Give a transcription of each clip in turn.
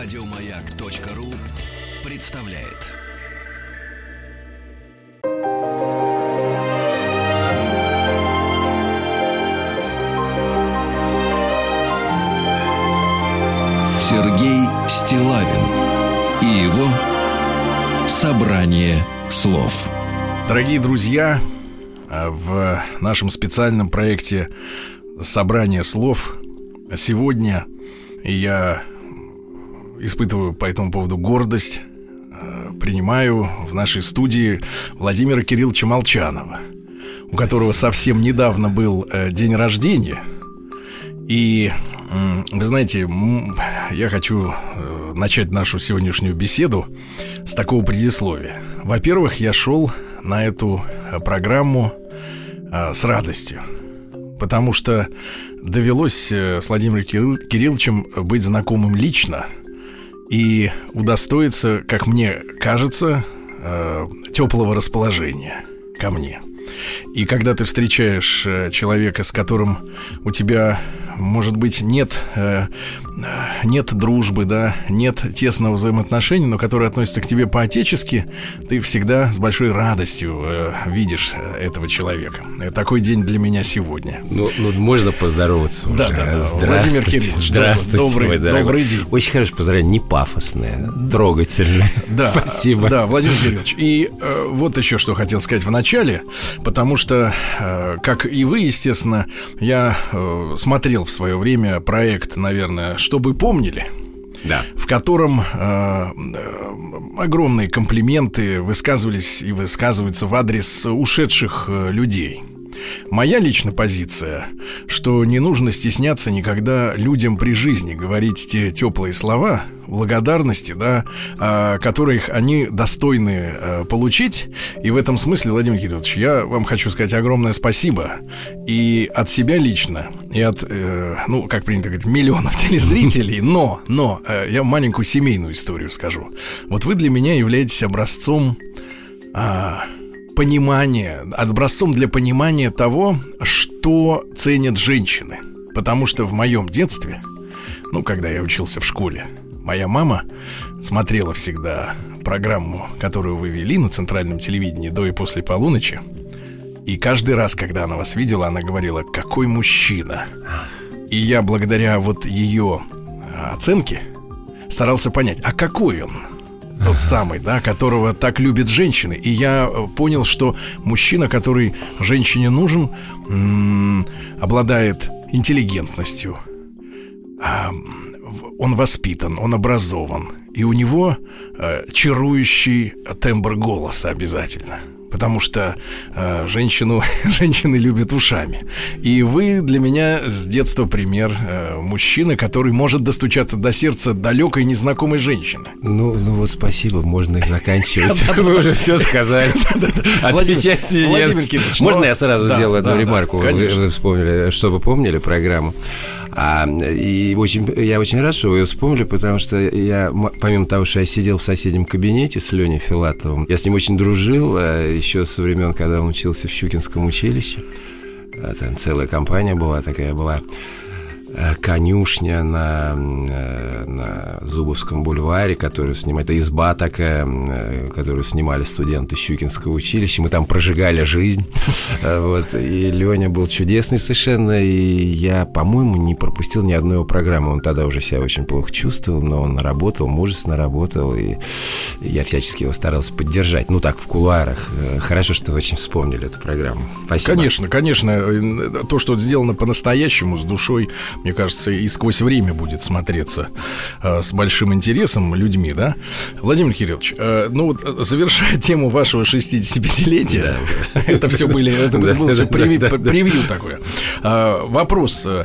Радиомаяк.ру представляет. Сергей Стилавин и его собрание слов. Дорогие друзья, в нашем специальном проекте «Собрание слов» сегодня я испытываю по этому поводу гордость. Э, принимаю в нашей студии Владимира Кирилловича Молчанова, у которого совсем недавно был э, день рождения. И вы знаете, я хочу э, начать нашу сегодняшнюю беседу с такого предисловия. Во-первых, я шел на эту программу с радостью, потому что довелось с Владимиром Кирилловичем быть знакомым лично – и удостоиться, как мне кажется, э, теплого расположения ко мне. И когда ты встречаешь э, человека, с которым у тебя может быть, нет, э, нет дружбы, да, нет тесного взаимоотношения, но которые относятся к тебе по-отечески, ты всегда с большой радостью э, видишь этого человека. Такой день для меня сегодня. Ну, ну можно поздороваться уже. Да, да, да. Владимир Кириллович, здравствуйте, добрый, добрый день. Очень хорошо поздравление, не пафосное, трогательное. Да, Спасибо. Да, Владимир Кириллович. И э, вот еще что хотел сказать в начале, потому что, э, как и вы, естественно, я э, смотрел в свое время проект, наверное, чтобы помнили. Да. В котором э, э, огромные комплименты высказывались и высказываются в адрес ушедших э, людей. Моя личная позиция, что не нужно стесняться никогда людям при жизни говорить те теплые слова благодарности, да, а, которых они достойны а, получить. И в этом смысле, Владимир Кириллович, я вам хочу сказать огромное спасибо и от себя лично, и от, э, ну, как принято говорить, миллионов телезрителей, но, но, э, я маленькую семейную историю скажу. Вот вы для меня являетесь образцом а, понимания, образцом для понимания того, что ценят женщины. Потому что в моем детстве, ну, когда я учился в школе, моя мама смотрела всегда программу, которую вы вели на центральном телевидении до и после полуночи. И каждый раз, когда она вас видела, она говорила, какой мужчина. И я благодаря вот ее оценке старался понять, а какой он тот самый, да, которого так любят женщины. И я э, понял, что мужчина, который женщине нужен, обладает интеллигентностью. Он воспитан, он образован. И у него э, чарующий тембр голоса обязательно потому что э, женщину, женщины любят ушами. И вы для меня с детства пример э, мужчины, который может достучаться до сердца далекой незнакомой женщины. Ну, ну вот спасибо, можно их заканчивать. Вы уже все сказали. Отвечать Владимир Можно я сразу сделаю одну ремарку? Вы вспомнили, чтобы помнили программу. А, и очень, я очень рад, что вы ее вспомнили, потому что я, помимо того, что я сидел в соседнем кабинете с Леней Филатовым, я с ним очень дружил а, еще со времен, когда он учился в Щукинском училище. А, там целая компания была такая, была конюшня на, э, на Зубовском бульваре, которую снимали. Это изба такая, э, которую снимали студенты Щукинского училища. Мы там прожигали жизнь. Вот. И Леня был чудесный совершенно. И я, по-моему, не пропустил ни одной его программы. Он тогда уже себя очень плохо чувствовал, но он работал, мужественно работал. И я всячески его старался поддержать. Ну, так, в кулуарах. Хорошо, что вы очень вспомнили эту программу. Спасибо. Конечно, конечно. То, что сделано по-настоящему, с душой, мне кажется, и сквозь время будет смотреться э, с большим интересом людьми, да? Владимир Кириллович, э, ну вот завершая тему вашего 65-летия, это все были, это был же превью такое. А, вопрос э,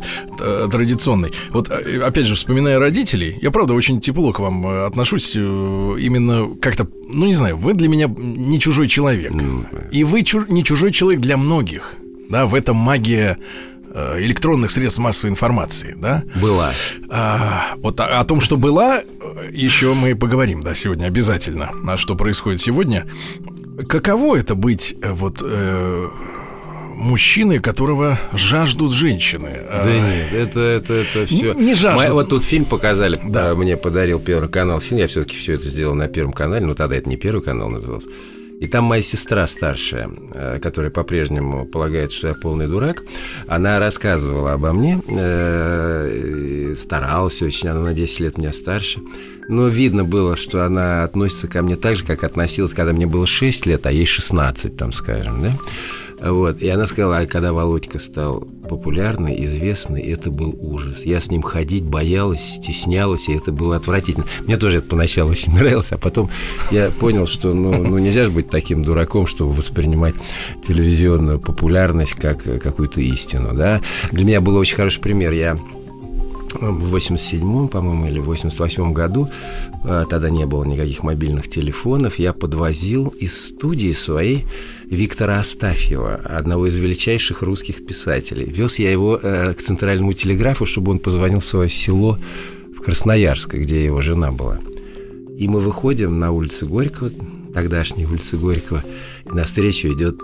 традиционный. Вот э, опять же, вспоминая родителей, я правда очень тепло к вам э, отношусь, именно как-то, ну не знаю, вы для меня не чужой человек. Ну, и вы не чужой человек для многих. Да, в этом магия Э, электронных средств массовой информации, да? Была. А, вот о, о том, что была, еще мы поговорим, да, сегодня обязательно. А что происходит сегодня? Каково это быть э, вот э, мужчины, которого жаждут женщины. Да нет, это, это, это все... Не, не жаждут. Вот тут фильм показали, да. А, мне подарил Первый канал фильм, я все-таки все это сделал на Первом канале, но тогда это не Первый канал назывался. И там моя сестра старшая, э, которая по-прежнему полагает, что я полный дурак, она рассказывала обо мне, э, старалась очень, она на 10 лет меня старше. Но видно было, что она относится ко мне так же, как относилась, когда мне было 6 лет, а ей 16, там, скажем, да? Вот. И она сказала, а когда Володька стал популярный, известный, это был ужас. Я с ним ходить боялась, стеснялась, и это было отвратительно. Мне тоже это поначалу очень нравилось, а потом я понял, что ну, ну нельзя же быть таким дураком, чтобы воспринимать телевизионную популярность как какую-то истину. Да? Для меня был очень хороший пример. Я в 87-м, по-моему, или 88-м году, а, тогда не было никаких мобильных телефонов, я подвозил из студии своей Виктора Астафьева, одного из величайших русских писателей. Вез я его э, к центральному телеграфу, чтобы он позвонил в свое село в Красноярск, где его жена была. И мы выходим на улицу Горького, тогдашней улицы Горького, и навстречу идет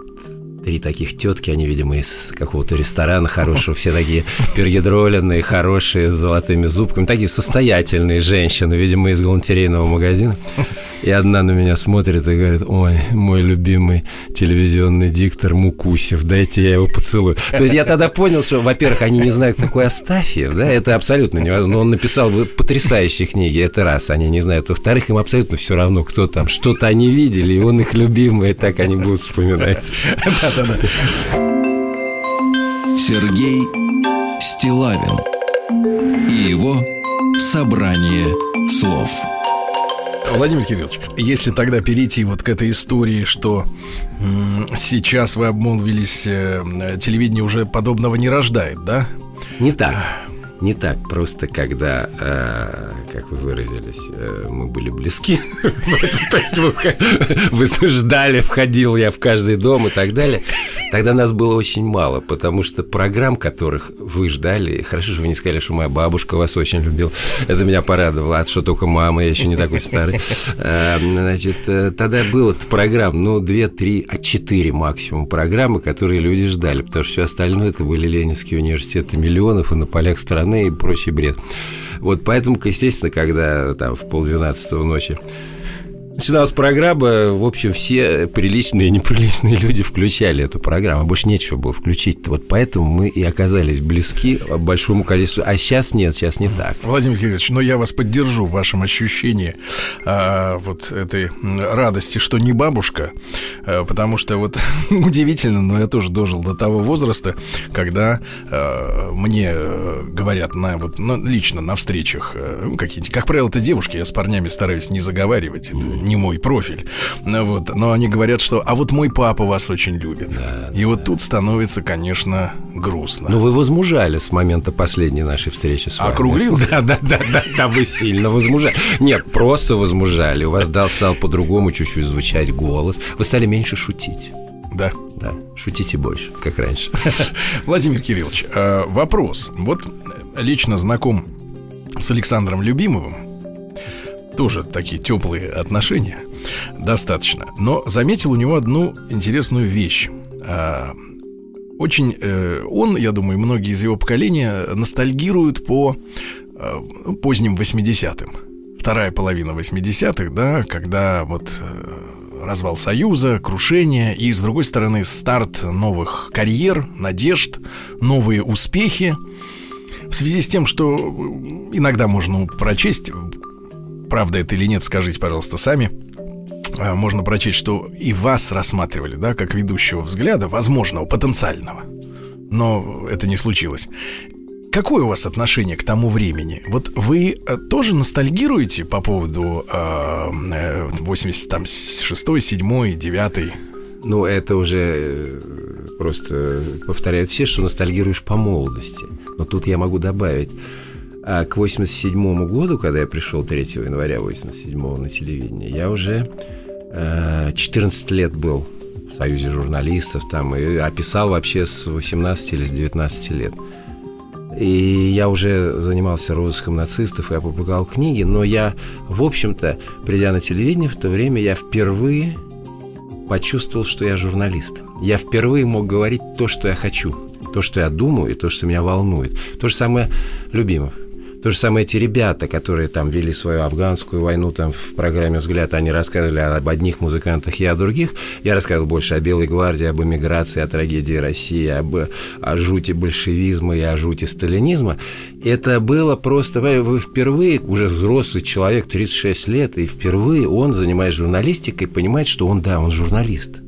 три таких тетки, они, видимо, из какого-то ресторана хорошего, все такие пергидроленные, хорошие, с золотыми зубками, такие состоятельные женщины, видимо, из галантерейного магазина. И одна на меня смотрит и говорит, ой, мой любимый телевизионный диктор Мукусев, дайте я его поцелую. То есть я тогда понял, что, во-первых, они не знают, какой Астафьев, да, это абсолютно невозможно. Но он написал потрясающие книги, это раз, они не знают. Во-вторых, им абсолютно все равно, кто там, что-то они видели, и он их любимый, и так они будут вспоминать. Сергей Стилавин и его собрание слов. Владимир Кириллович, если тогда перейти вот к этой истории, что м- сейчас вы обмолвились, э, телевидение уже подобного не рождает, да? Не так. Не так просто, когда, э, как вы выразились, э, мы были близки. То есть вы ждали, входил я в каждый дом и так далее. Тогда нас было очень мало, потому что программ, которых вы ждали, хорошо, что вы не сказали, что моя бабушка вас очень любила. Это меня порадовало. А что только мама, я еще не такой старый. Э, значит, тогда было программ, ну, две, три, а четыре максимум программы, которые люди ждали, потому что все остальное это были Ленинские университеты миллионов и на полях страны страны и прочий бред. Вот поэтому, естественно, когда там в полдвенадцатого ночи начиналась программа, в общем, все приличные и неприличные люди включали эту программу. Больше нечего было включить. Вот поэтому мы и оказались близки большому количеству. А сейчас нет, сейчас не так. Владимир Кириллович, но я вас поддержу в вашем ощущении а, вот этой радости, что не бабушка, а, потому что вот удивительно, но я тоже дожил до того возраста, когда а, мне э, говорят на вот ну, лично на встречах а, какие-нибудь, как правило, это девушки, я с парнями стараюсь не заговаривать. Это не мой профиль. Ну вот. Но они говорят, что «а вот мой папа вас очень любит». Да, и да. вот тут становится, конечно, грустно. Ну, вы возмужали с момента последней нашей встречи с вами. Округлился? Да, да, да, да, да, вы сильно возмужали. Нет, просто возмужали. У вас дал, стал по-другому чуть-чуть звучать голос. Вы стали меньше шутить. Да. Да, шутите больше, как раньше. Владимир Кириллович, э, вопрос. Вот лично знаком с Александром Любимовым, тоже такие теплые отношения, достаточно. Но заметил у него одну интересную вещь. А, очень э, он, я думаю, многие из его поколения ностальгируют по э, поздним 80-м. Вторая половина 80-х, да, когда вот э, развал Союза, крушение и, с другой стороны, старт новых карьер, надежд, новые успехи. В связи с тем, что иногда можно прочесть правда это или нет, скажите, пожалуйста, сами. А, можно прочесть, что и вас рассматривали, да, как ведущего взгляда, возможного, потенциального. Но это не случилось. Какое у вас отношение к тому времени? Вот вы э, тоже ностальгируете по поводу э, 86 7 9 Ну, это уже э, просто повторяют все, что ностальгируешь по молодости. Но тут я могу добавить а к 87 году, когда я пришел 3 января 87 на телевидение, я уже э, 14 лет был в Союзе журналистов там и описал вообще с 18 или с 19 лет. И я уже занимался розыском нацистов и опубликовал книги, но я, в общем-то, придя на телевидение в то время, я впервые почувствовал, что я журналист. Я впервые мог говорить то, что я хочу, то, что я думаю, и то, что меня волнует. То же самое Любимов. То же самое эти ребята, которые там вели свою афганскую войну там в программе «Взгляд», они рассказывали об одних музыкантах и о других. Я рассказывал больше о Белой гвардии, об эмиграции, о трагедии России, об, о жути большевизма и о жути сталинизма. Это было просто... Вы впервые, уже взрослый человек, 36 лет, и впервые он, занимаясь журналистикой, понимает, что он, да, он журналист,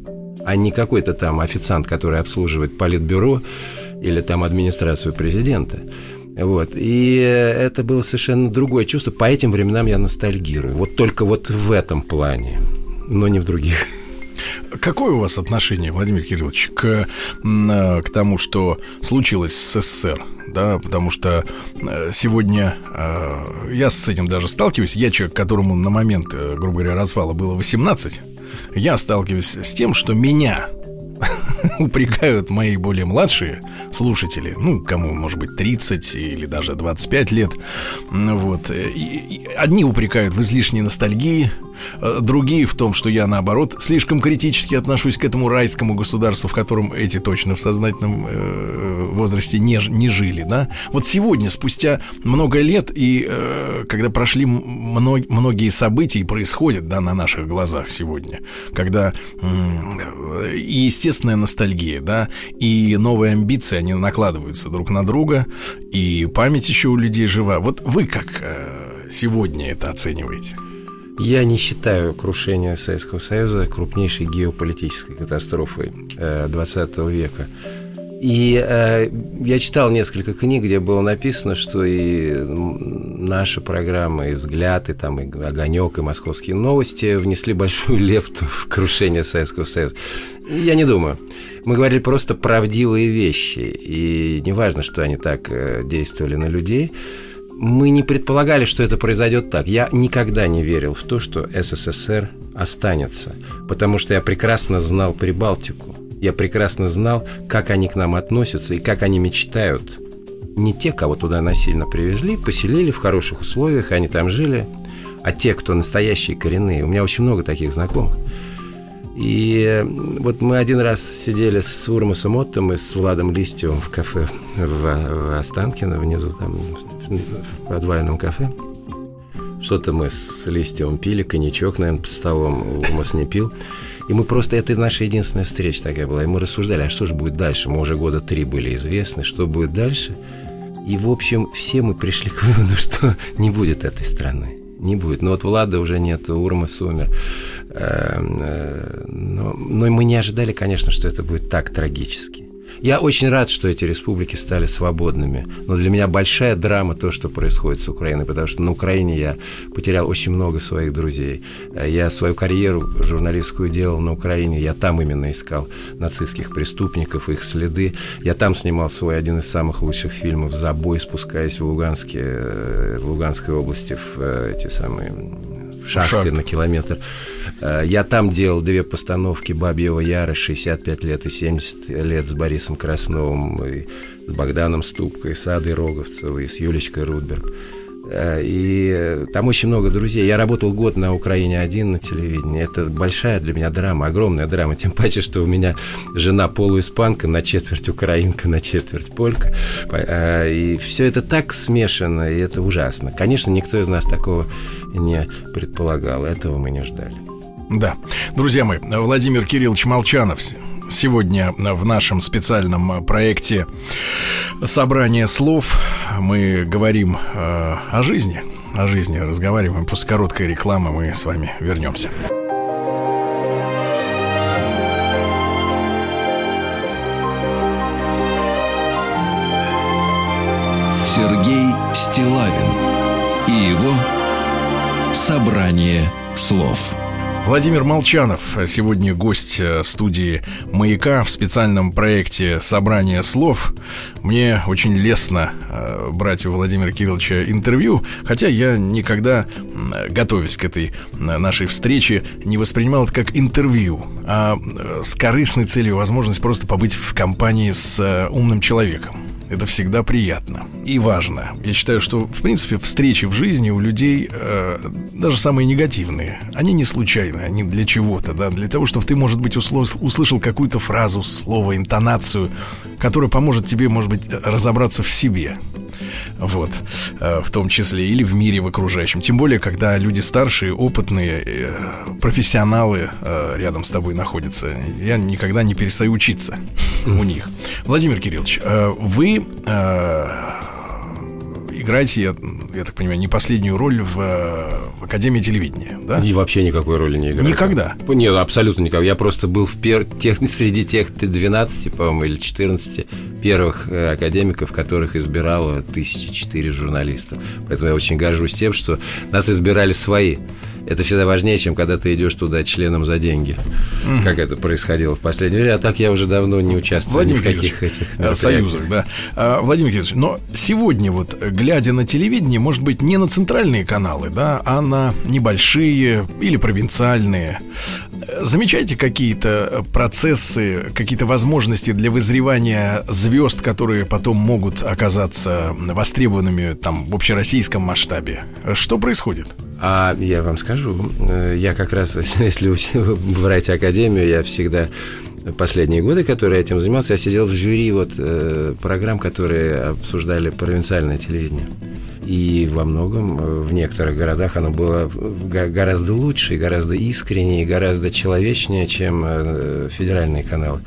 а не какой-то там официант, который обслуживает политбюро или там администрацию президента. Вот. И это было совершенно другое чувство. По этим временам я ностальгирую. Вот только вот в этом плане, но не в других. Какое у вас отношение, Владимир Кириллович, к, к тому, что случилось с СССР? Да, потому что э, сегодня э, я с этим даже сталкиваюсь. Я человек, которому на момент, э, грубо говоря, развала было 18. Я сталкиваюсь с тем, что меня упрекают мои более младшие слушатели, ну, кому, может быть, 30 или даже 25 лет, вот, и, и одни упрекают в излишней ностальгии, Э, другие в том, что я, наоборот, слишком критически отношусь к этому райскому государству, в котором эти точно в сознательном э, возрасте не, не жили, да. Вот сегодня, спустя много лет, и э, когда прошли мног, многие события, и происходят, да, на наших глазах сегодня, когда э, и естественная да, и новые амбиции, они накладываются друг на друга, и память еще у людей жива. Вот вы как э, сегодня это оцениваете? Я не считаю крушение Советского Союза крупнейшей геополитической катастрофой XX э, века. И э, я читал несколько книг, где было написано, что и наша программа, и «Взгляд», и, там, и «Огонек», и «Московские новости» внесли большую лепту в крушение Советского Союза. Я не думаю. Мы говорили просто правдивые вещи, и неважно, что они так э, действовали на людей – мы не предполагали, что это произойдет так. Я никогда не верил в то, что СССР останется, потому что я прекрасно знал Прибалтику. Я прекрасно знал, как они к нам относятся и как они мечтают. Не те, кого туда насильно привезли, поселили в хороших условиях, они там жили, а те, кто настоящие коренные. У меня очень много таких знакомых. И вот мы один раз сидели с Урмасом Оттом и с Владом Листьевым в кафе в, в Останкино, внизу там в подвальном кафе. Что-то мы с Листьевым пили, коньячок, наверное, под столом, Урмас не пил. И мы просто, это наша единственная встреча такая была. И мы рассуждали, а что же будет дальше? Мы уже года три были известны, что будет дальше. И, в общем, все мы пришли к выводу, что не будет этой страны не будет. Но вот Влада уже нет, Урмас умер. Эм, э, но, но мы не ожидали, конечно, что это будет так трагически. Я очень рад, что эти республики стали свободными. Но для меня большая драма то, что происходит с Украиной, потому что на Украине я потерял очень много своих друзей. Я свою карьеру журналистскую делал на Украине. Я там именно искал нацистских преступников, их следы. Я там снимал свой один из самых лучших фильмов «Забой», спускаясь в Луганске, э, в Луганской области в э, эти самые шахты Шахт. на километр. Э, я там делал две постановки «Бабьего Яра» 65 лет и 70 лет с Борисом Красновым, и с Богданом Ступкой, с Адой Роговцевой, с Юлечкой Рудберг. Э, и там очень много друзей. Я работал год на Украине один на телевидении. Это большая для меня драма, огромная драма. Тем паче, что у меня жена полуиспанка, на четверть украинка, на четверть полька. Э, и все это так смешано, и это ужасно. Конечно, никто из нас такого не предполагал. Этого мы не ждали. Да. Друзья мои, Владимир Кириллович Молчанов сегодня в нашем специальном проекте «Собрание слов» мы говорим э, о жизни, о жизни разговариваем. После короткой рекламы мы с вами вернемся. Сергей Стилавин и его «Собрание слов». Владимир Молчанов сегодня гость э, студии «Маяка» в специальном проекте «Собрание слов». Мне очень лестно э, брать у Владимира Кирилловича интервью, хотя я никогда, готовясь к этой э, нашей встрече, не воспринимал это как интервью, а с корыстной целью возможность просто побыть в компании с умным человеком Это всегда приятно и важно. Я считаю, что, в принципе, встречи в жизни у людей, э, даже самые негативные, они не случайны, они для чего-то, да, для того, чтобы ты, может быть, услышал какую-то фразу, слово, интонацию, которая поможет тебе, может быть, разобраться в себе вот, э, в том числе, или в мире в окружающем. Тем более, когда люди старшие, опытные, э, профессионалы э, рядом с тобой находятся. Я никогда не перестаю учиться у них. Владимир Кириллович, вы играете, я, я так понимаю, не последнюю роль в, в Академии телевидения, да? И вообще никакой роли не играю. Никогда? Нет, абсолютно никогда. Я просто был в пер... тех, среди тех 12, по-моему, или 14 первых э, академиков, которых избирало тысячи четыре журналиста. Поэтому я очень горжусь тем, что нас избирали свои это всегда важнее, чем когда ты идешь туда членом за деньги. Mm. Как это происходило в последнее время. А так я уже давно не участвую Владимир ни в каких этих э, союзах. Да. А, Владимир Кириллович, но сегодня вот, глядя на телевидение, может быть, не на центральные каналы, да, а на небольшие или провинциальные, замечаете какие-то процессы, какие-то возможности для вызревания звезд, которые потом могут оказаться востребованными там в общероссийском масштабе? Что происходит? А я вам скажу, э, я как раз, если брать академию, я всегда последние годы, которые этим занимался, я сидел в жюри вот э, программ, которые обсуждали провинциальное телевидение. И во многом э, в некоторых городах оно было гораздо лучше, гораздо искреннее, гораздо человечнее, чем э, федеральные каналы.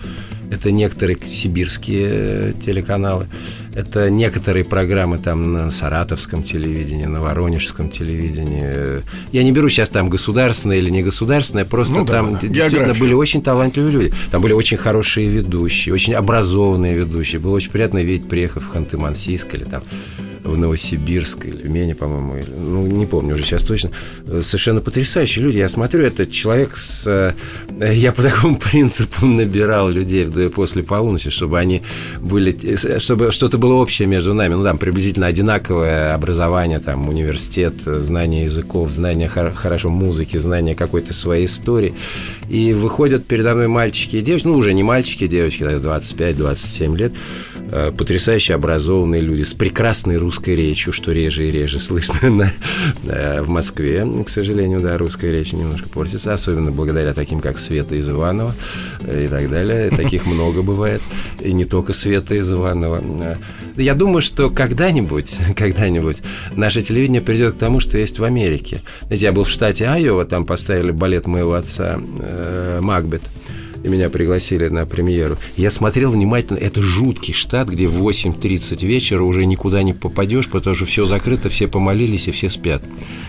Это некоторые сибирские телеканалы, это некоторые программы там на саратовском телевидении, на воронежском телевидении. Я не беру сейчас там государственное или не государственное, просто ну, там да, да. действительно География. были очень талантливые люди. Там были очень хорошие ведущие, очень образованные ведущие. Было очень приятно видеть, приехав в Ханты-Мансийск или там в Новосибирск или в Мене, по-моему, или, ну, не помню уже сейчас точно. Совершенно потрясающие люди. Я смотрю, этот человек с... Э, я по такому принципу набирал людей после полуночи, чтобы они были... Чтобы что-то было общее между нами. Ну, там, приблизительно одинаковое образование, там, университет, знание языков, знание хорошо музыки, знание какой-то своей истории. И выходят передо мной мальчики и девочки, ну, уже не мальчики, девочки, 25-27 лет, Э, потрясающе образованные люди с прекрасной русской речью, что реже и реже слышно на, э, в Москве. К сожалению, да, русская речь немножко портится, особенно благодаря таким, как Света из Иванова э, и так далее. Таких много бывает, и не только Света из Иванова. Я думаю, что когда-нибудь, когда-нибудь наше телевидение придет к тому, что есть в Америке. Знаете, я был в штате Айова, там поставили балет моего отца «Макбет» и меня пригласили на премьеру. Я смотрел внимательно, это жуткий штат, где в 8.30 вечера уже никуда не попадешь, потому что все закрыто, все помолились и все спят.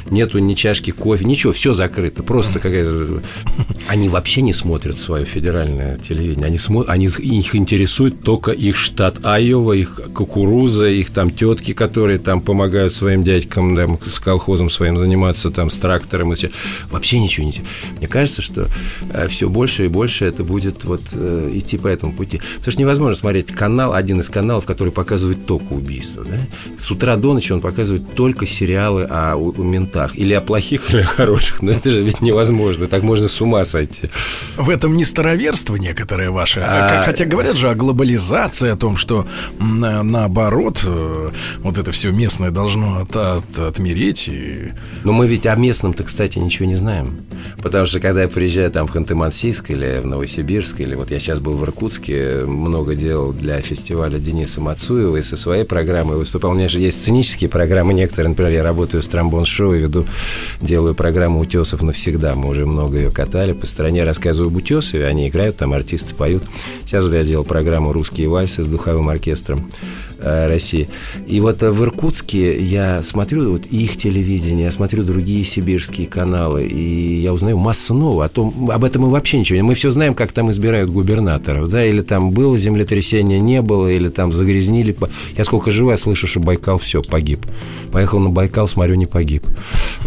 Нету ни чашки кофе, ничего, все закрыто. Просто какая-то... Они вообще не смотрят свое федеральное телевидение. Они, смотрят, они их интересует только их штат Айова, их кукуруза, их там тетки, которые там помогают своим дядькам там, с колхозом своим заниматься, там, с трактором. И все. Вообще ничего не... Мне кажется, что э, все больше и больше это будет вот э, идти по этому пути. Потому что невозможно смотреть канал, один из каналов, который показывает только убийство. Да? С утра до ночи он показывает только сериалы о, о ментах. Или о плохих, или о хороших. Но это же ведь невозможно. Так можно с ума сойти. В этом не староверство некоторое ваше. А... А, хотя говорят же о глобализации, о том, что на, наоборот, э, вот это все местное должно от, от, отмереть. И... Но мы ведь о местном-то, кстати, ничего не знаем. Потому что когда я приезжаю там в Ханты-Мансийск или в Новосибирск, Новосибирск, или вот я сейчас был в Иркутске, много делал для фестиваля Дениса Мацуева и со своей программой выступал. У меня же есть сценические программы некоторые, например, я работаю в Тромбон-шоу и веду, делаю программу «Утесов навсегда». Мы уже много ее катали по стране, рассказываю об Утесове, они играют, там артисты поют. Сейчас вот я сделал программу «Русские вальсы» с духовым оркестром э, России. И вот в Иркутске я смотрю вот их телевидение, я смотрю другие сибирские каналы, и я узнаю массу нового. О том, об этом мы вообще ничего не... Мы все знаем, как как там избирают губернаторов, да, или там было землетрясение, не было, или там загрязнили. Я сколько живу, я слышу, что Байкал все, погиб. Поехал на Байкал, смотрю, не погиб.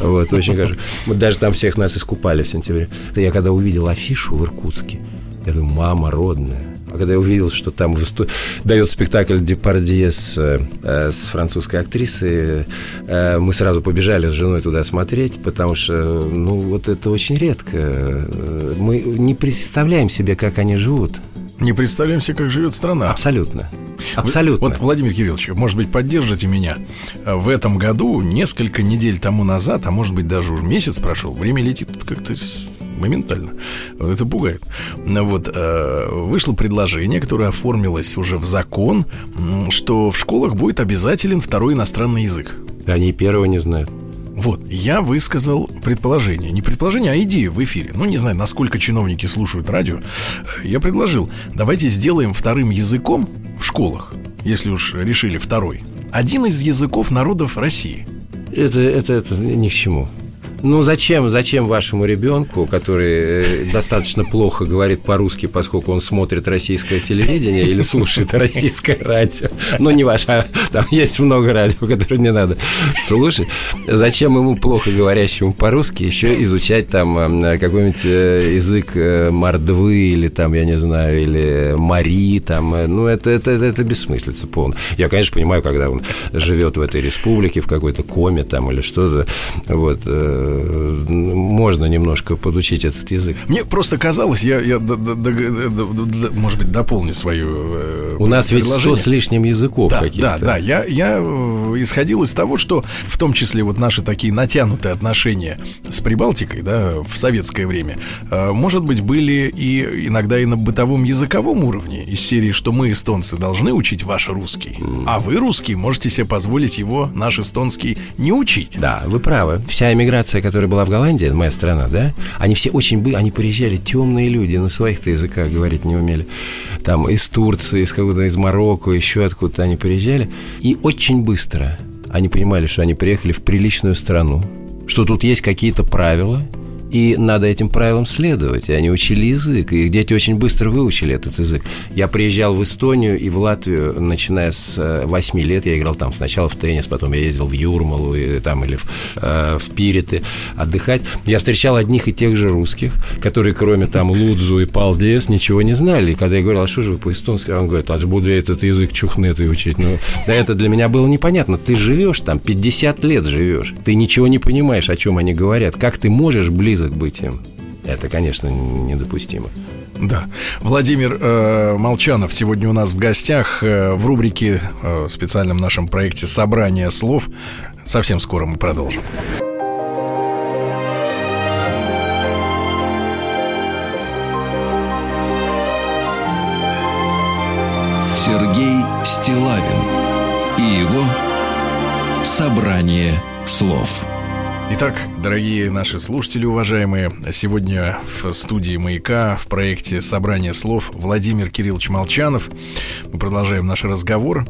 Вот, очень кажется. Мы даже там всех нас искупали в сентябре. Я когда увидел афишу в Иркутске, я думаю, мама родная, а когда я увидел, что там высту... дает спектакль Депардье с, э, с французской актрисой, э, мы сразу побежали с женой туда смотреть, потому что, ну, вот это очень редко. Мы не представляем себе, как они живут. Не представляем себе, как живет страна. Абсолютно. Абсолютно. Вот, Владимир Кириллович, может быть, поддержите меня. В этом году, несколько недель тому назад, а может быть, даже уже месяц прошел, время летит как-то моментально. Это пугает. Вот, э, вышло предложение, которое оформилось уже в закон, что в школах будет обязателен второй иностранный язык. Они первого не знают. Вот, я высказал предположение. Не предположение, а идею в эфире. Ну, не знаю, насколько чиновники слушают радио. Я предложил, давайте сделаем вторым языком в школах, если уж решили второй, один из языков народов России. Это, это, это ни к чему. Ну, зачем, зачем вашему ребенку, который э, достаточно плохо говорит по-русски, поскольку он смотрит российское телевидение или слушает российское радио, ну, не ваше, а там есть много радио, которое не надо слушать, зачем ему плохо говорящему по-русски еще изучать там э, какой-нибудь э, язык мордвы или там, я не знаю, или мари, там, ну, это, это, это, это бессмыслица полная. Я, конечно, понимаю, когда он живет в этой республике, в какой-то коме там или что-то, вот, можно немножко подучить этот язык. Мне просто казалось, я, я д, д, д, может быть, дополню свою э, У нас ведь сто с лишним языков да, каких-то. Да, да, я, я э, исходил из того, что в том числе вот наши такие натянутые отношения с Прибалтикой, да, в советское время, э, может быть, были и иногда и на бытовом языковом уровне из серии, что мы, эстонцы, должны учить ваш русский, mm. а вы, русский, можете себе позволить его, наш эстонский, не учить. Да, вы правы. Вся эмиграция делегация, которая была в Голландии, моя страна, да, они все очень бы, они приезжали, темные люди, на своих-то языках говорить не умели. Там из Турции, из какого-то, из Марокко, еще откуда-то они приезжали. И очень быстро они понимали, что они приехали в приличную страну, что тут есть какие-то правила, и надо этим правилам следовать. И они учили язык, и их дети очень быстро выучили этот язык. Я приезжал в Эстонию и в Латвию, начиная с 8 э, лет. Я играл там сначала в теннис, потом я ездил в Юрмалу и, там, или в, э, в Пириты отдыхать. Я встречал одних и тех же русских, которые кроме там Лудзу и Палдес ничего не знали. И когда я говорил, а что же вы по-эстонски? Он говорит, а буду я этот язык чухнетый учить. Ну, да это для меня было непонятно. Ты живешь там, 50 лет живешь. Ты ничего не понимаешь, о чем они говорят. Как ты можешь близко близок быть им. Это, конечно, недопустимо. Да. Владимир э, Молчанов сегодня у нас в гостях э, в рубрике, э, в специальном нашем проекте «Собрание слов». Совсем скоро мы продолжим. Сергей Стилавин и его «Собрание слов». Итак, дорогие наши слушатели, уважаемые, сегодня в студии «Маяка» в проекте «Собрание слов» Владимир Кириллович Молчанов. Мы продолжаем наш разговор.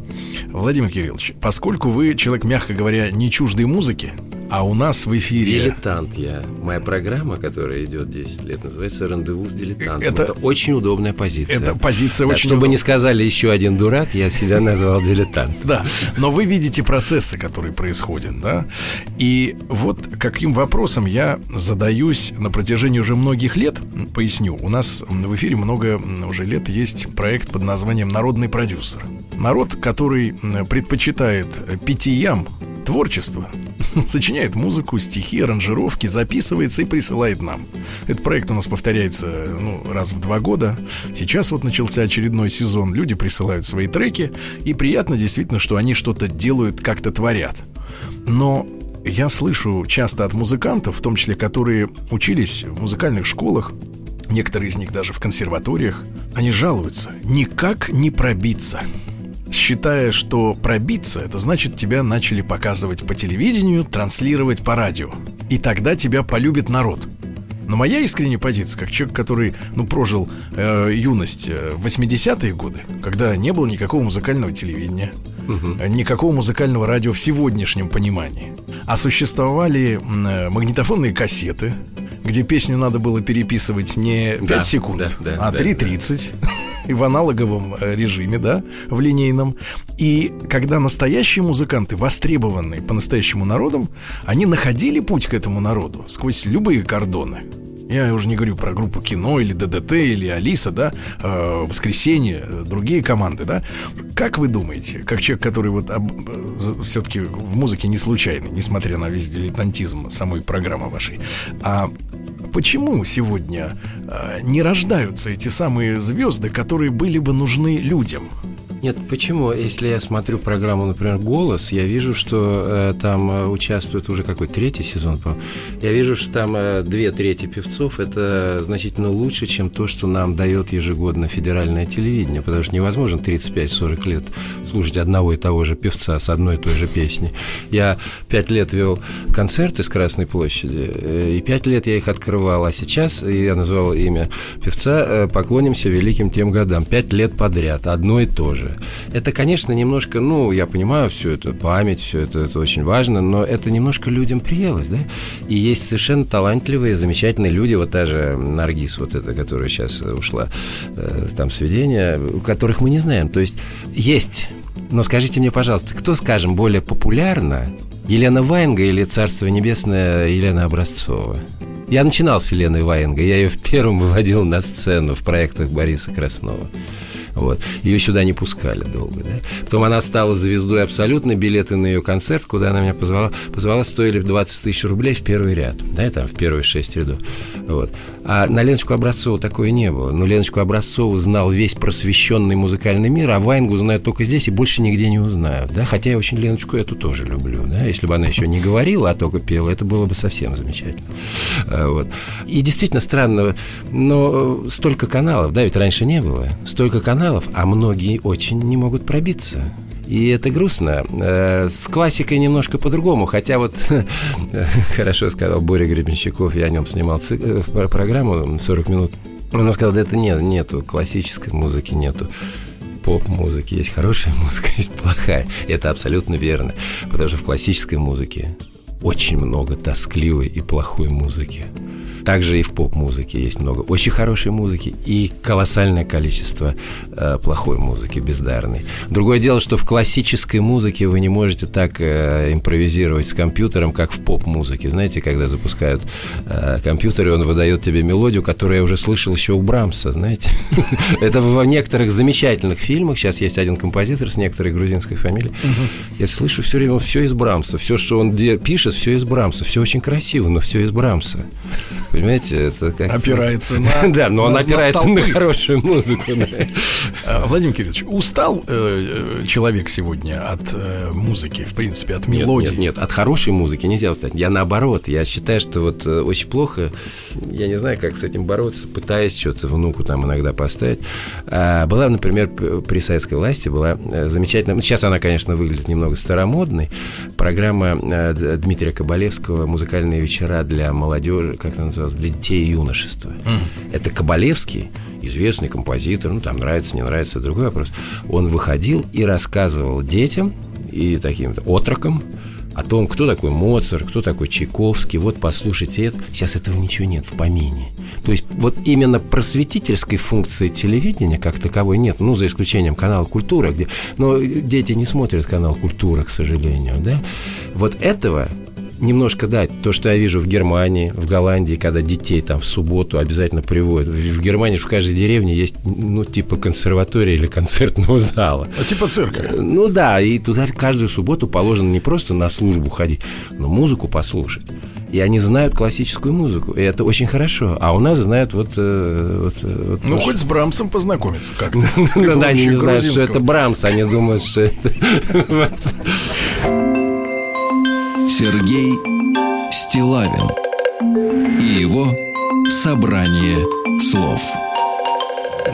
Владимир Кириллович, поскольку вы человек, мягко говоря, не чуждой музыки, а у нас в эфире... Дилетант я. Моя программа, которая идет 10 лет, называется «Рандеву с дилетантом». Это, это очень удобная позиция. Это позиция да, очень Чтобы удобная. не сказали еще один дурак, я себя назвал дилетант. Да, но вы видите процессы, которые происходят, да? И вот каким вопросом я задаюсь на протяжении уже многих лет, поясню. У нас в эфире много уже лет есть проект под названием «Народный продюсер». Народ, который предпочитает питьям творчество, сочиняет музыку, стихи, аранжировки, записывается и присылает нам. Этот проект у нас повторяется ну, раз в два года. Сейчас вот начался очередной сезон. Люди присылают свои треки, и приятно действительно, что они что-то делают, как-то творят. Но я слышу часто от музыкантов, в том числе, которые учились в музыкальных школах, некоторые из них даже в консерваториях, они жалуются, никак не пробиться считая, что пробиться это значит тебя начали показывать по телевидению, транслировать по радио. И тогда тебя полюбит народ. Но моя искренняя позиция, как человек, который, ну, прожил э, юность э, 80-е годы, когда не было никакого музыкального телевидения, угу. никакого музыкального радио в сегодняшнем понимании, а существовали э, магнитофонные кассеты, где песню надо было переписывать не 5 да, секунд, да, да, а 3.30. Да, да и в аналоговом э, режиме, да, в линейном. И когда настоящие музыканты, востребованные по-настоящему народом, они находили путь к этому народу сквозь любые кордоны. Я уже не говорю про группу кино или ДДТ или Алиса, да, э, Воскресенье, другие команды, да. Как вы думаете, как человек, который вот об, э, все-таки в музыке не случайный, несмотря на весь дилетантизм самой программы вашей, а почему сегодня э, не рождаются эти самые звезды, которые были бы нужны людям? Нет, почему? Если я смотрю программу, например, «Голос», я вижу, что э, там э, участвует уже какой третий сезон, по Я вижу, что там э, две трети певцов. Это значительно лучше, чем то, что нам дает ежегодно федеральное телевидение, потому что невозможно 35-40 лет слушать одного и того же певца с одной и той же песней. Я пять лет вел концерты с Красной площади, э, и пять лет я их открывал, а сейчас я назвал имя певца э, «Поклонимся великим тем годам». Пять лет подряд, одно и то же же. Это, конечно, немножко, ну, я понимаю все это, память, все это, это очень важно, но это немножко людям приелось, да? И есть совершенно талантливые, замечательные люди, вот та же Наргиз, вот эта, которая сейчас ушла, э, там, сведения, которых мы не знаем. То есть есть, но скажите мне, пожалуйста, кто, скажем, более популярна, Елена Ваенга или Царство Небесное Елена Образцова? Я начинал с Еленой Ваенга, я ее в первом выводил на сцену в проектах Бориса Краснова. Вот. Ее сюда не пускали долго. Да? Потом она стала звездой абсолютно. Билеты на ее концерт, куда она меня позвала, позвала стоили 20 тысяч рублей в первый ряд. Да, там в первые шесть рядов. Вот. А на Леночку Образцову такое не было. Но Леночку Образцову знал весь просвещенный музыкальный мир, а Вайнгу знают только здесь и больше нигде не узнают. Да? Хотя я очень Леночку эту тоже люблю. Да? Если бы она еще не говорила, а только пела, это было бы совсем замечательно. А, вот. И действительно странно, но столько каналов, да, ведь раньше не было. Столько каналов, а многие очень не могут пробиться. И это грустно. Э, с классикой немножко по-другому. Хотя вот хорошо сказал Боря Гребенщиков, я о нем снимал э, программу 40 минут. Он сказал, да это нет, нету классической музыки, нету поп-музыки. Есть хорошая музыка, есть плохая. Это абсолютно верно. Потому что в классической музыке очень много тоскливой и плохой музыки. Также и в поп-музыке есть много очень хорошей музыки и колоссальное количество э, плохой музыки, бездарной. Другое дело, что в классической музыке вы не можете так э, импровизировать с компьютером, как в поп-музыке. Знаете, когда запускают э, компьютер, и он выдает тебе мелодию, которую я уже слышал еще у Брамса, знаете. Это в некоторых замечательных фильмах. Сейчас есть один композитор с некоторой грузинской фамилией. Я слышу все время все из Брамса. Все, что он пишет, все из Брамса. Все очень красиво, но все из Брамса. Понимаете, это как Опирается на... Да, но он опирается на хорошую музыку. А, Владимир Кириллович, устал э, э, человек сегодня от э, музыки, в принципе, от мелодии? Нет, нет, от хорошей музыки нельзя устать. Я наоборот, я считаю, что вот очень плохо, я не знаю, как с этим бороться, пытаясь что-то внуку там иногда поставить. А, была, например, при советской власти была замечательная, ну, сейчас она, конечно, выглядит немного старомодной, программа Дмитрия Кабалевского «Музыкальные вечера для молодежи», как это называется, для детей и юношества. Mm. Это Кабалевский, известный композитор, ну, там нравится, не нравится, другой вопрос. Он выходил и рассказывал детям и таким отрокам о том, кто такой Моцарт, кто такой Чайковский. Вот послушайте это. Сейчас этого ничего нет в помине. То есть вот именно просветительской функции телевидения как таковой нет, ну, за исключением канала «Культура», где... Но дети не смотрят канал «Культура», к сожалению, да? Вот этого немножко дать то, что я вижу в Германии, в Голландии, когда детей там в субботу обязательно приводят. В Германии в каждой деревне есть, ну, типа консерватория или концертного зала. А типа церковь? Ну да, и туда каждую субботу положено не просто на службу ходить, но музыку послушать. И они знают классическую музыку, и это очень хорошо. А у нас знают вот... Э, вот, э, вот ну, хоть с Брамсом познакомиться как-то. Да, они не знают, что это Брамс, они думают, что это... Сергей Стилавин и его собрание слов.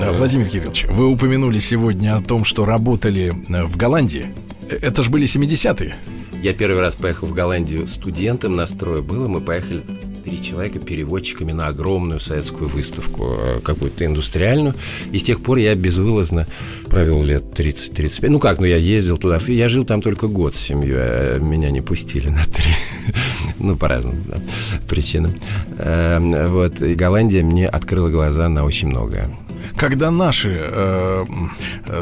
Да, Владимир Кириллович, вы упомянули сегодня о том, что работали э, в Голландии. Э, это же были 70-е. Я первый раз поехал в Голландию студентом, настрой было. Мы поехали три человека переводчиками на огромную советскую выставку, э, какую-то индустриальную. И с тех пор я безвылазно провел лет 30-35. Ну как, ну я ездил туда. Я жил там только год с семьей, а меня не пустили на три. ну, по разным да, причинам. Эм, вот, и Голландия мне открыла глаза на очень многое. Когда наши, э,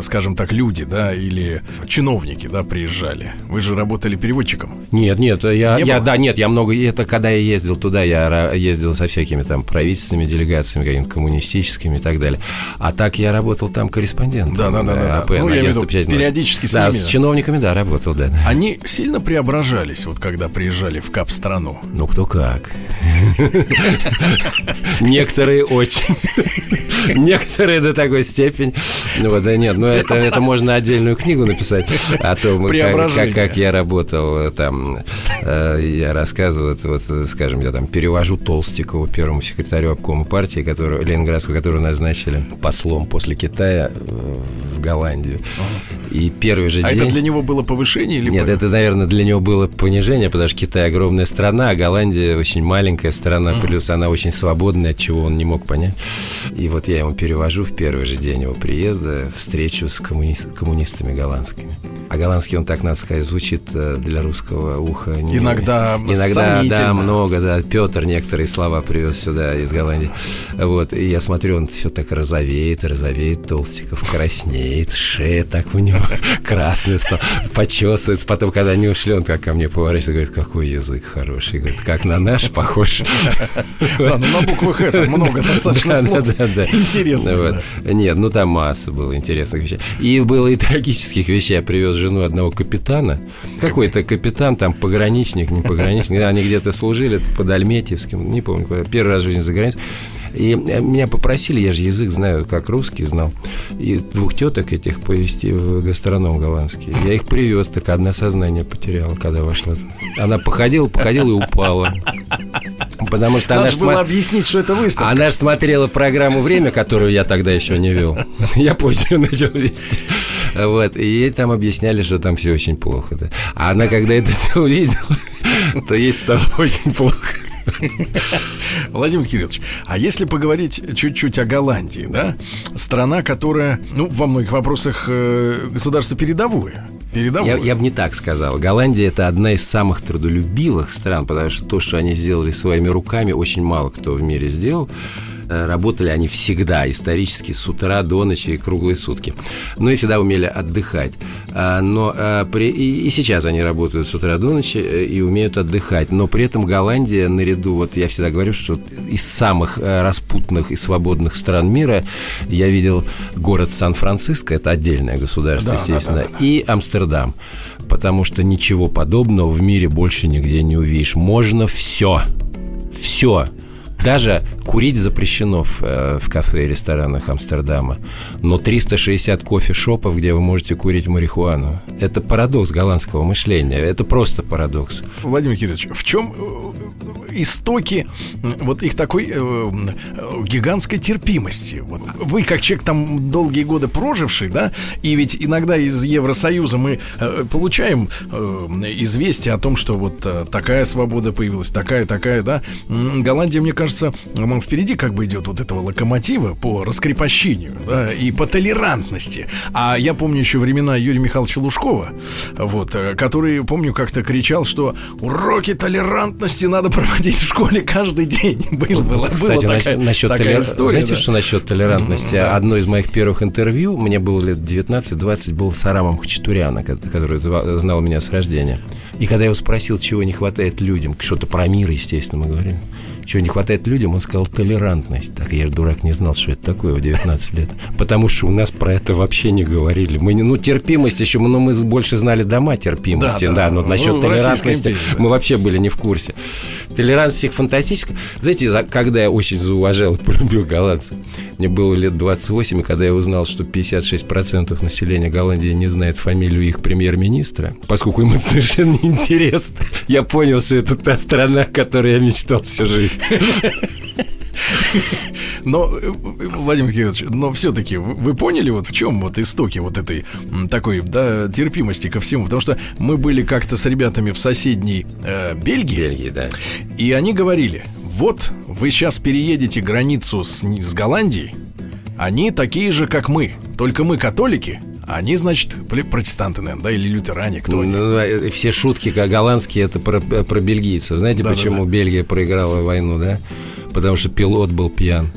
скажем так, люди, да, или чиновники, да, приезжали, вы же работали переводчиком? Нет, нет, я, не я да, нет, я много, это когда я ездил туда, я ездил со всякими там правительственными делегациями, какими-то коммунистическими и так далее. А так я работал там корреспондентом. Да, да, да, да. АП, ну, я виду, периодически с да, ними. с чиновниками, да, работал, да. Они сильно преображались, вот когда приезжали в КАП-страну? Ну, кто как. Некоторые очень. Некоторые до такой степени. Ну, вот, да нет, ну это, это можно отдельную книгу написать о том, как, как, как я работал там. Э, я рассказываю, вот, скажем, я там перевожу Толстикову, первому секретарю обкома партии, который, Ленинградского, которого назначили послом после Китая э, в Голландию. И первый же а день... это для него было повышение или Нет, это, наверное, для него было понижение, потому что Китай огромная страна, а Голландия очень маленькая страна, uh-huh. плюс она очень свободная, от чего он не мог понять. И вот я ему перевожу в первый же день его приезда встречу с коммуни... коммунистами голландскими. А голландский он, так надо сказать, звучит э, для русского уха. Не... Иногда Иногда, да, много, да. Петр некоторые слова привез сюда из Голландии. Вот, и я смотрю, он все так розовеет, розовеет, Толстиков краснеет, шея так у него красный стал, почесывается. Потом, когда они ушли, он как ко мне поворачивается, говорит, какой язык хороший. Говорит, как на наш похож. Да, ну на буквах это много достаточно слов. Да, да, Интересно. Нет, ну там масса было интересных вещей. И было и трагических вещей. Я привез жену одного капитана. Какой-то капитан, там пограничник, не пограничник. Они где-то служили под Альметьевским, не помню, первый раз в жизни за границей. И э, меня попросили, я же язык знаю, как русский знал, и двух теток этих повезти в гастроном голландский. Я их привез, так одна сознание потеряла, когда вошла. Она походила, походила и упала. Потому что Надо она было см... объяснить, что это выставка. Она же смотрела программу «Время», которую я тогда еще не вел. Я позже начал вести. Вот. И ей там объясняли, что там все очень плохо. Да. А она, когда это все увидела, то ей стало очень плохо. Владимир Кириллович, а если поговорить чуть-чуть о Голландии, да, страна, которая, ну, во многих вопросах э, государство передовое. передовое. Я, я бы не так сказал. Голландия это одна из самых трудолюбивых стран, потому что то, что они сделали своими руками, очень мало кто в мире сделал. Э, работали они всегда, исторически, с утра до ночи, и круглые сутки. Ну и всегда умели отдыхать. А, но а, при, и, и сейчас они работают с утра до ночи э, и умеют отдыхать. Но при этом Голландия наряду, вот я всегда говорю, что из самых э, распутных и свободных стран мира я видел город Сан-Франциско, это отдельное государство, да, естественно, да, да, да. и Амстердам. Потому что ничего подобного в мире больше нигде не увидишь. Можно все. Все. Даже курить запрещено в, э, в кафе и ресторанах Амстердама. Но 360 кофе-шопов, где вы можете курить марихуану. Это парадокс голландского мышления. Это просто парадокс. Владимир Кириллович, в чем э, истоки вот их такой э, гигантской терпимости? Вот вы, как человек там долгие годы проживший, да, и ведь иногда из Евросоюза мы э, получаем э, известие о том, что вот э, такая свобода появилась, такая, такая, да. Голландия, мне кажется, кажется, впереди как бы идет вот этого локомотива по раскрепощению да, и по толерантности. А я помню еще времена Юрия Михайловича Лужкова, вот, э, который, помню, как-то кричал, что уроки толерантности надо проводить в школе каждый день. Было, было, Кстати, было такая, насчет такая толер... история. Знаете, да? что насчет толерантности? Mm-hmm. Одно из моих первых интервью, мне было лет 19-20, был с Арамом Хачатуряна, который знал меня с рождения. И когда я его спросил, чего не хватает людям, что-то про мир, естественно, мы говорим, чего не хватает людям, он сказал толерантность. Так я же дурак не знал, что это такое в 19 лет. Потому что у нас про это вообще не говорили. Мы не, ну, терпимость еще, но мы больше знали дома терпимости, да, да, да но насчет ну, толерантности империи, да. мы вообще были не в курсе. Толерантность их фантастическая. Знаете, когда я очень зауважал и полюбил голландцев, мне было лет 28, и когда я узнал, что 56% населения Голландии не знает фамилию их премьер-министра, поскольку им это совершенно неинтересно, я понял, что это та страна, о которой я мечтал всю жизнь. Но, Владимир Кириллович, но все-таки вы поняли, вот в чем вот истоки вот этой такой, да, терпимости ко всему? Потому что мы были как-то с ребятами в соседней э, Бельгии. Бельгии, да. И они говорили, вот вы сейчас переедете границу с, с Голландией, они такие же, как мы, только мы католики, они, значит, протестанты, наверное, да, или лютеране, кто они? Ну, э, все шутки как голландские, это про, про бельгийцев. Знаете, да, почему да, да. Бельгия проиграла войну, да? Потому что пилот был пьян.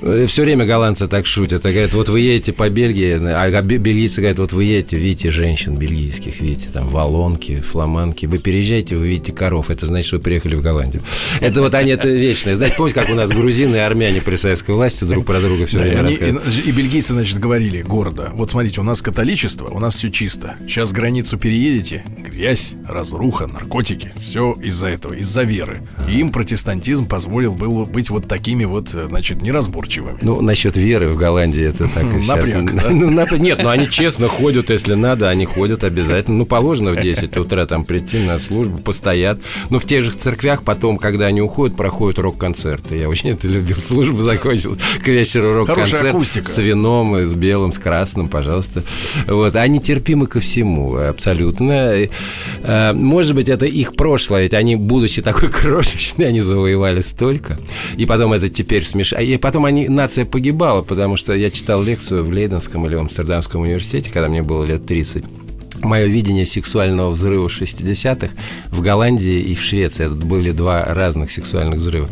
Э, Все время голландцы так шутят. Говорят, вот вы едете по Бельгии, а бельгийцы говорят, вот вы едете, видите женщин бельгийских, видите, там, валонки, фламанки. Вы переезжаете, вы видите коров. Это значит, что вы приехали в Голландию. Это вот они, это вечное. Знаете, помните, как у нас грузины и армяне при советской власти друг про друга все время и, и бельгийцы, значит, говорили города. Вот смотрите, у нас католичество, у нас все чисто. Сейчас границу переедете, грязь, разруха, наркотики. Все из-за этого, из-за веры. И им протестантизм позволил был быть вот такими вот, значит, неразборчивыми. Ну, насчет веры в Голландии это так и сейчас. Ну, нет, ну они честно ходят, если надо, они ходят обязательно. Ну, положено в 10 утра там прийти на службу, постоят. Но в тех же церквях потом, когда они уходят, проходят рок-концерты. Я очень это любил. Служба закончилась к вечеру рок-концерт с вином, с белым, с красным, пожалуйста. Вот. Они терпимы ко всему, абсолютно. Э, может быть, это их прошлое, ведь они, будучи такой крошечной, они завоевали столько. И потом это теперь смешно. И потом они, нация погибала, потому что я читал лекцию в Лейденском или в Амстердамском университете, когда мне было лет 30 мое видение сексуального взрыва 60-х в Голландии и в Швеции. Это были два разных сексуальных взрыва.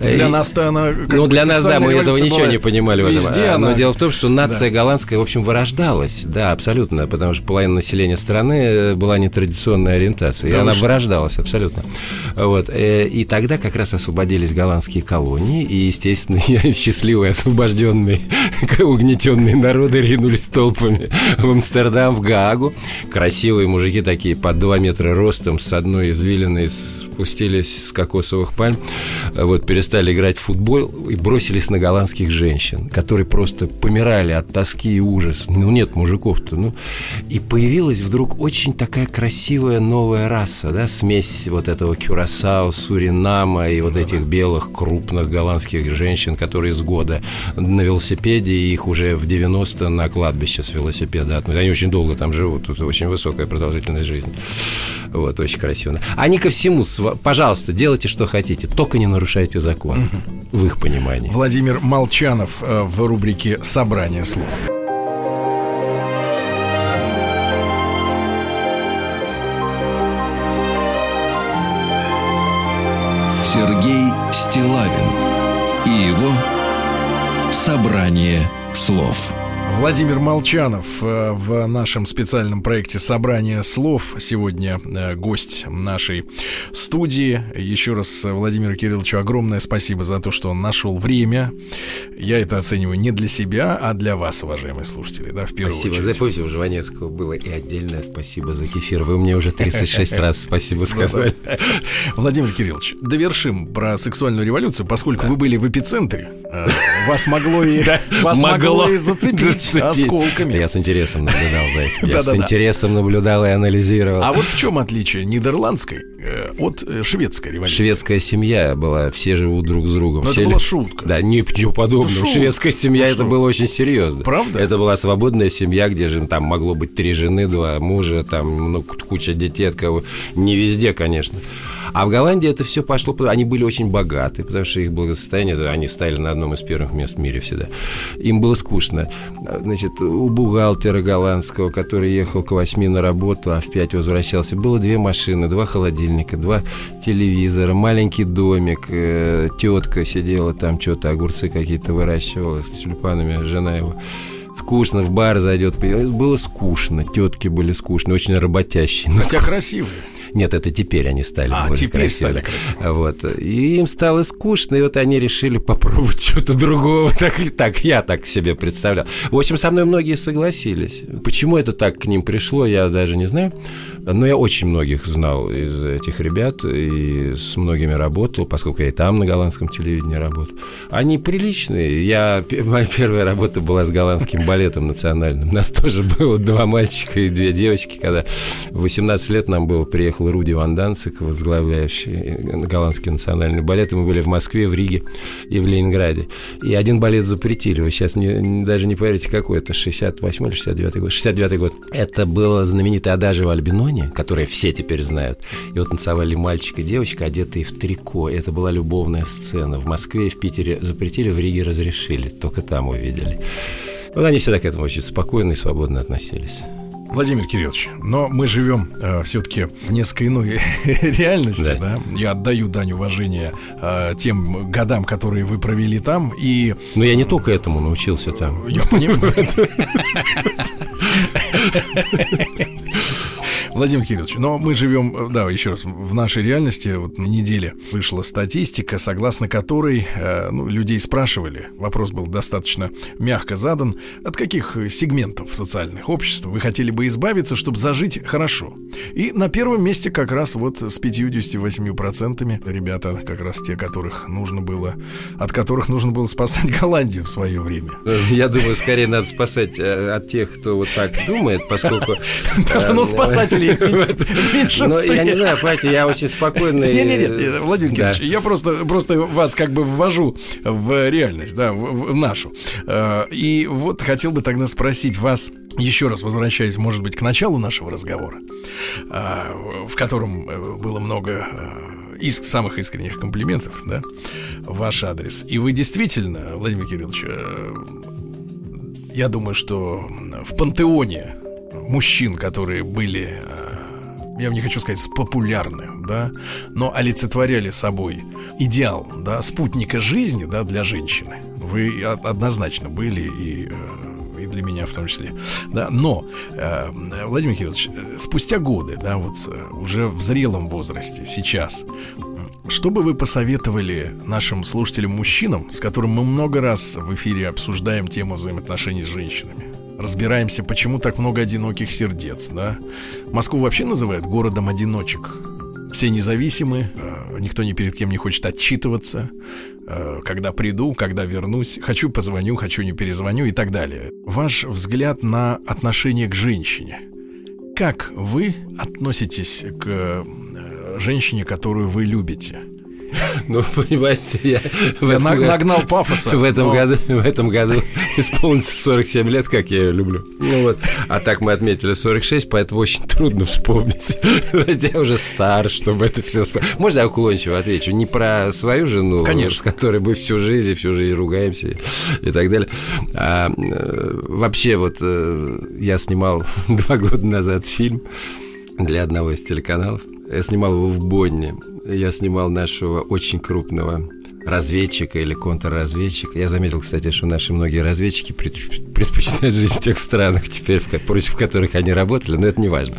Для нас-то она... Ну, для нас, да, мы этого ничего не понимали в этом. А, она... Но дело в том, что нация да. голландская, в общем, вырождалась. Да, абсолютно. Потому что половина населения страны э, была нетрадиционной ориентации. Да и она что? вырождалась абсолютно. Вот. Э, и тогда как раз освободились голландские колонии. И, естественно, счастливые, освобожденные, угнетенные народы ринулись толпами в Амстердам, в Гаагу. Красивые мужики такие, по 2 метра ростом, с одной извилиной спустились с кокосовых пальм. Вот, перестали перестали играть в футбол и бросились на голландских женщин, которые просто помирали от тоски и ужаса. Ну, нет мужиков-то. Ну. И появилась вдруг очень такая красивая новая раса, да, смесь вот этого Кюрасао, Суринама и вот этих белых крупных голландских женщин, которые с года на велосипеде, и их уже в 90 на кладбище с велосипеда. Они очень долго там живут, тут очень высокая продолжительность жизни. Вот, очень красиво. Они ко всему, пожалуйста, делайте, что хотите, только не нарушайте закон закон угу. в их понимании. Владимир Молчанов э, в рубрике «Собрание слов». Сергей Стилавин и его «Собрание слов». Владимир Молчанов э, в нашем специальном проекте «Собрание слов» сегодня э, гость нашей студии. Еще раз Владимиру Кирилловичу огромное спасибо за то, что он нашел время. Я это оцениваю не для себя, а для вас, уважаемые слушатели, да, в первую спасибо. очередь. Спасибо. За Путин Жванецкого было и отдельное спасибо за кефир. Вы мне уже 36 раз спасибо сказали. Владимир Кириллович, довершим про сексуальную революцию, поскольку вы были в эпицентре, э, вас могло и зацепить. 12 осколками. Я с интересом наблюдал за этим. Я с интересом наблюдал и анализировал. А вот в чем отличие нидерландской э, от э, шведской революции? Шведская семья была, все живут друг с другом. Но это была шутка. Да, ничего подобного. Шведская семья, ну это было очень серьезно. Правда? Это была свободная семья, где же там могло быть три жены, два мужа, там ну, куча детей от кого. Не везде, конечно. А в Голландии это все пошло... Они были очень богаты, потому что их благосостояние... Они стояли на одном из первых мест в мире всегда. Им было скучно. Значит, у бухгалтера голландского, который ехал к восьми на работу, а в пять возвращался, было две машины, два холодильника, два телевизора, маленький домик. Э, тетка сидела там, что-то огурцы какие-то выращивала с тюльпанами, жена его скучно, в бар зайдет. Было скучно, тетки были скучные, очень работящие. Хотя красивые. Нет, это теперь они стали а, более теперь красивыми. стали красивыми. Вот. И им стало скучно, и вот они решили попробовать что-то другого. Так, так я так себе представлял. В общем, со мной многие согласились. Почему это так к ним пришло, я даже не знаю. Но я очень многих знал из этих ребят и с многими работал, поскольку я и там на голландском телевидении работал. Они приличные. Я, моя первая работа была с голландским балетом национальным. У нас тоже было два мальчика и две девочки, когда в 18 лет нам было, приехал Руди Ван Данцик, возглавляющий голландский национальный балет, и мы были в Москве, в Риге и в Ленинграде. И один балет запретили. Вы сейчас не, даже не поверите, какой это, 68 или 69 год. 69 год. Это было знаменитое Адажио Альбинони, Японии, которые все теперь знают. И вот танцевали мальчик и девочка, одетые в трико. Это была любовная сцена. В Москве и в Питере запретили, в Риге разрешили. Только там увидели. Вот они всегда к этому очень спокойно и свободно относились. Владимир Кириллович, но мы живем э, все-таки в несколько иной реальности, да. да? Я отдаю дань уважения э, тем годам, которые вы провели там, и... Но я не только этому научился там. Я понимаю. Владимир Кириллович, но мы живем, да, еще раз, в нашей реальности. Вот на неделе вышла статистика, согласно которой э, ну, людей спрашивали, вопрос был достаточно мягко задан, от каких сегментов социальных обществ вы хотели бы избавиться, чтобы зажить хорошо. И на первом месте как раз вот с 58% ребята, как раз те, которых нужно было, от которых нужно было спасать Голландию в свое время. Я думаю, скорее надо спасать э, от тех, кто вот так думает, поскольку... Ну, спасатели ну, я не знаю, понимаете, я очень спокойный. Нет, нет, нет, Владимир Кириллович, я просто, просто вас как бы ввожу в реальность, да, в нашу. Э, и вот хотел бы тогда спросить вас, еще раз возвращаясь, может быть, к началу нашего разговора, э, в котором э, было много из самых искренних комплиментов, да, в ваш адрес. И вы действительно, Владимир Кириллович, я думаю, что в пантеоне мужчин, которые были, э, я не хочу сказать, популярны, да, но олицетворяли собой идеал, да, спутника жизни, да, для женщины. Вы однозначно были и э, и для меня в том числе. Да, но, э, Владимир Кириллович, э, спустя годы, да, вот уже в зрелом возрасте, сейчас, что бы вы посоветовали нашим слушателям-мужчинам, с которым мы много раз в эфире обсуждаем тему взаимоотношений с женщинами? Разбираемся, почему так много одиноких сердец, да? Москву вообще называют городом одиночек. Все независимы, э, никто ни перед кем не хочет отчитываться. Э, когда приду, когда вернусь, хочу позвоню, хочу не перезвоню и так далее. Ваш взгляд на отношение к женщине. Как вы относитесь к э, женщине, которую вы любите? Ну, понимаете, я... я наг, нагнал пафоса. В этом, но... году, в этом году исполнится 47 лет, как я ее люблю. Ну вот, а так мы отметили 46, поэтому очень трудно вспомнить. Я уже стар, чтобы это все вспомнить. Можно я уклончиво отвечу? Не про свою жену, Конечно. с которой мы всю жизнь, всю жизнь ругаемся и так далее. А, э, вообще, вот э, я снимал два года назад фильм для одного из телеканалов. Я снимал его в Бонне я снимал нашего очень крупного разведчика или контрразведчика. Я заметил, кстати, что наши многие разведчики предпочитают жить в тех странах теперь, против которых они работали, но это не важно.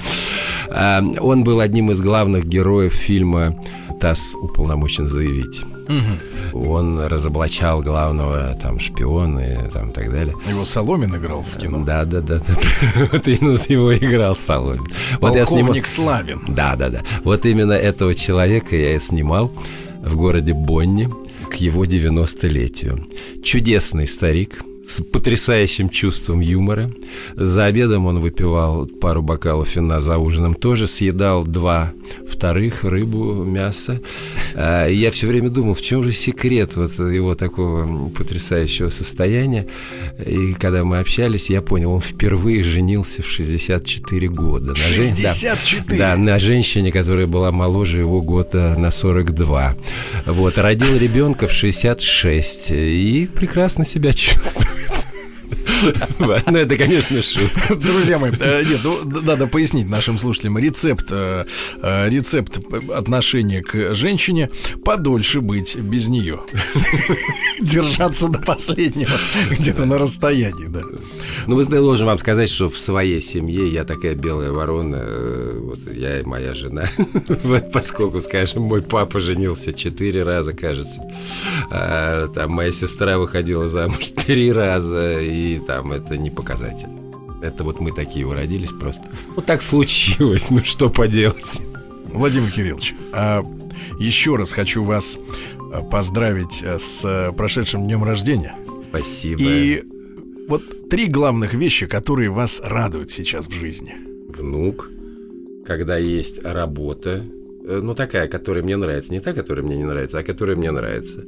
А, он был одним из главных героев фильма ТАСС уполномочен заявить. Угу. Он разоблачал главного там шпиона и там так далее. Его Соломин играл в кино. Да, да, да. да. Вот именно его играл Соломин. Вот я снимал... Славин. Да, да, да. Вот именно этого человека я и снимал в городе Бонни к его 90-летию. Чудесный старик, с потрясающим чувством юмора. За обедом он выпивал пару бокалов вина, за ужином тоже съедал два вторых рыбу, мясо. А, я все время думал, в чем же секрет вот его такого потрясающего состояния. И когда мы общались, я понял, он впервые женился в 64 года. На 64? Жен... Да, да, на женщине, которая была моложе его года на 42. Вот, родил ребенка в 66 и прекрасно себя чувствует. Ну, это, конечно, шутка. Друзья мои, э, нет, ну, надо пояснить нашим слушателям рецепт, э, э, рецепт отношения к женщине подольше быть без нее. Держаться до последнего, где-то на расстоянии, да. Ну, вы должен вам сказать, что в своей семье я такая белая ворона, вот я и моя жена. Вот поскольку, скажем, мой папа женился четыре раза, кажется. А, там моя сестра выходила замуж три раза, и там это не показатель. Это вот мы такие уродились просто. Вот так случилось, ну что поделать. Владимир Кириллович, а еще раз хочу вас а, поздравить а, с прошедшим днем рождения. Спасибо. И вот три главных вещи, которые вас радуют сейчас в жизни. Внук, когда есть работа, э, ну такая, которая мне нравится, не та, которая мне не нравится, а которая мне нравится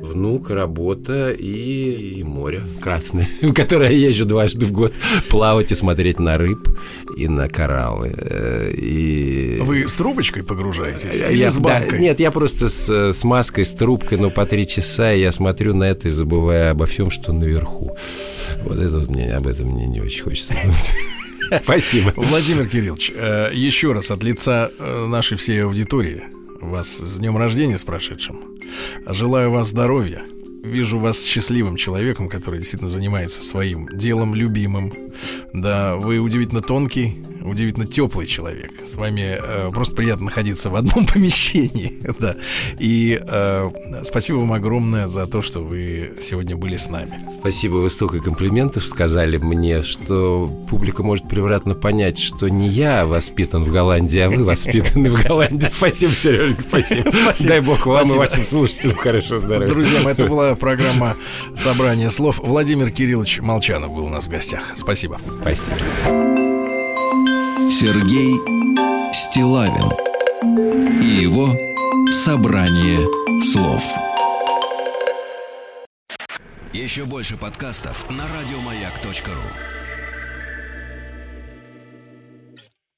внук, работа и, и море красное, в которое я езжу дважды в год плавать и смотреть на рыб и на кораллы. Э, и... Вы с трубочкой погружаетесь? Или я, с банкой? Да, нет, я просто с, с маской, с трубкой, но по три часа я смотрю на это и забываю обо всем, что наверху. Вот это вот мне, об этом мне не очень хочется думать. Спасибо. Владимир Кириллович, э, еще раз от лица э, нашей всей аудитории вас с днем рождения с прошедшим. Желаю вас здоровья. Вижу вас счастливым человеком, который действительно занимается своим делом любимым. Да, вы удивительно тонкий, удивительно теплый человек. С вами э, просто приятно находиться в одном помещении. да. И э, спасибо вам огромное за то, что вы сегодня были с нами. Спасибо, вы столько комплиментов сказали мне, что публика может превратно понять, что не я воспитан в Голландии, а вы воспитаны в Голландии. Спасибо, Серега, спасибо. спасибо. Дай бог вам спасибо. и вашим слушателям хорошо здоровья. Друзья, это была программа «Собрание слов». Владимир Кириллович Молчанов был у нас в гостях. Спасибо. Спасибо. Сергей Стилавин и его собрание слов. Еще больше подкастов на радиомаяк.ру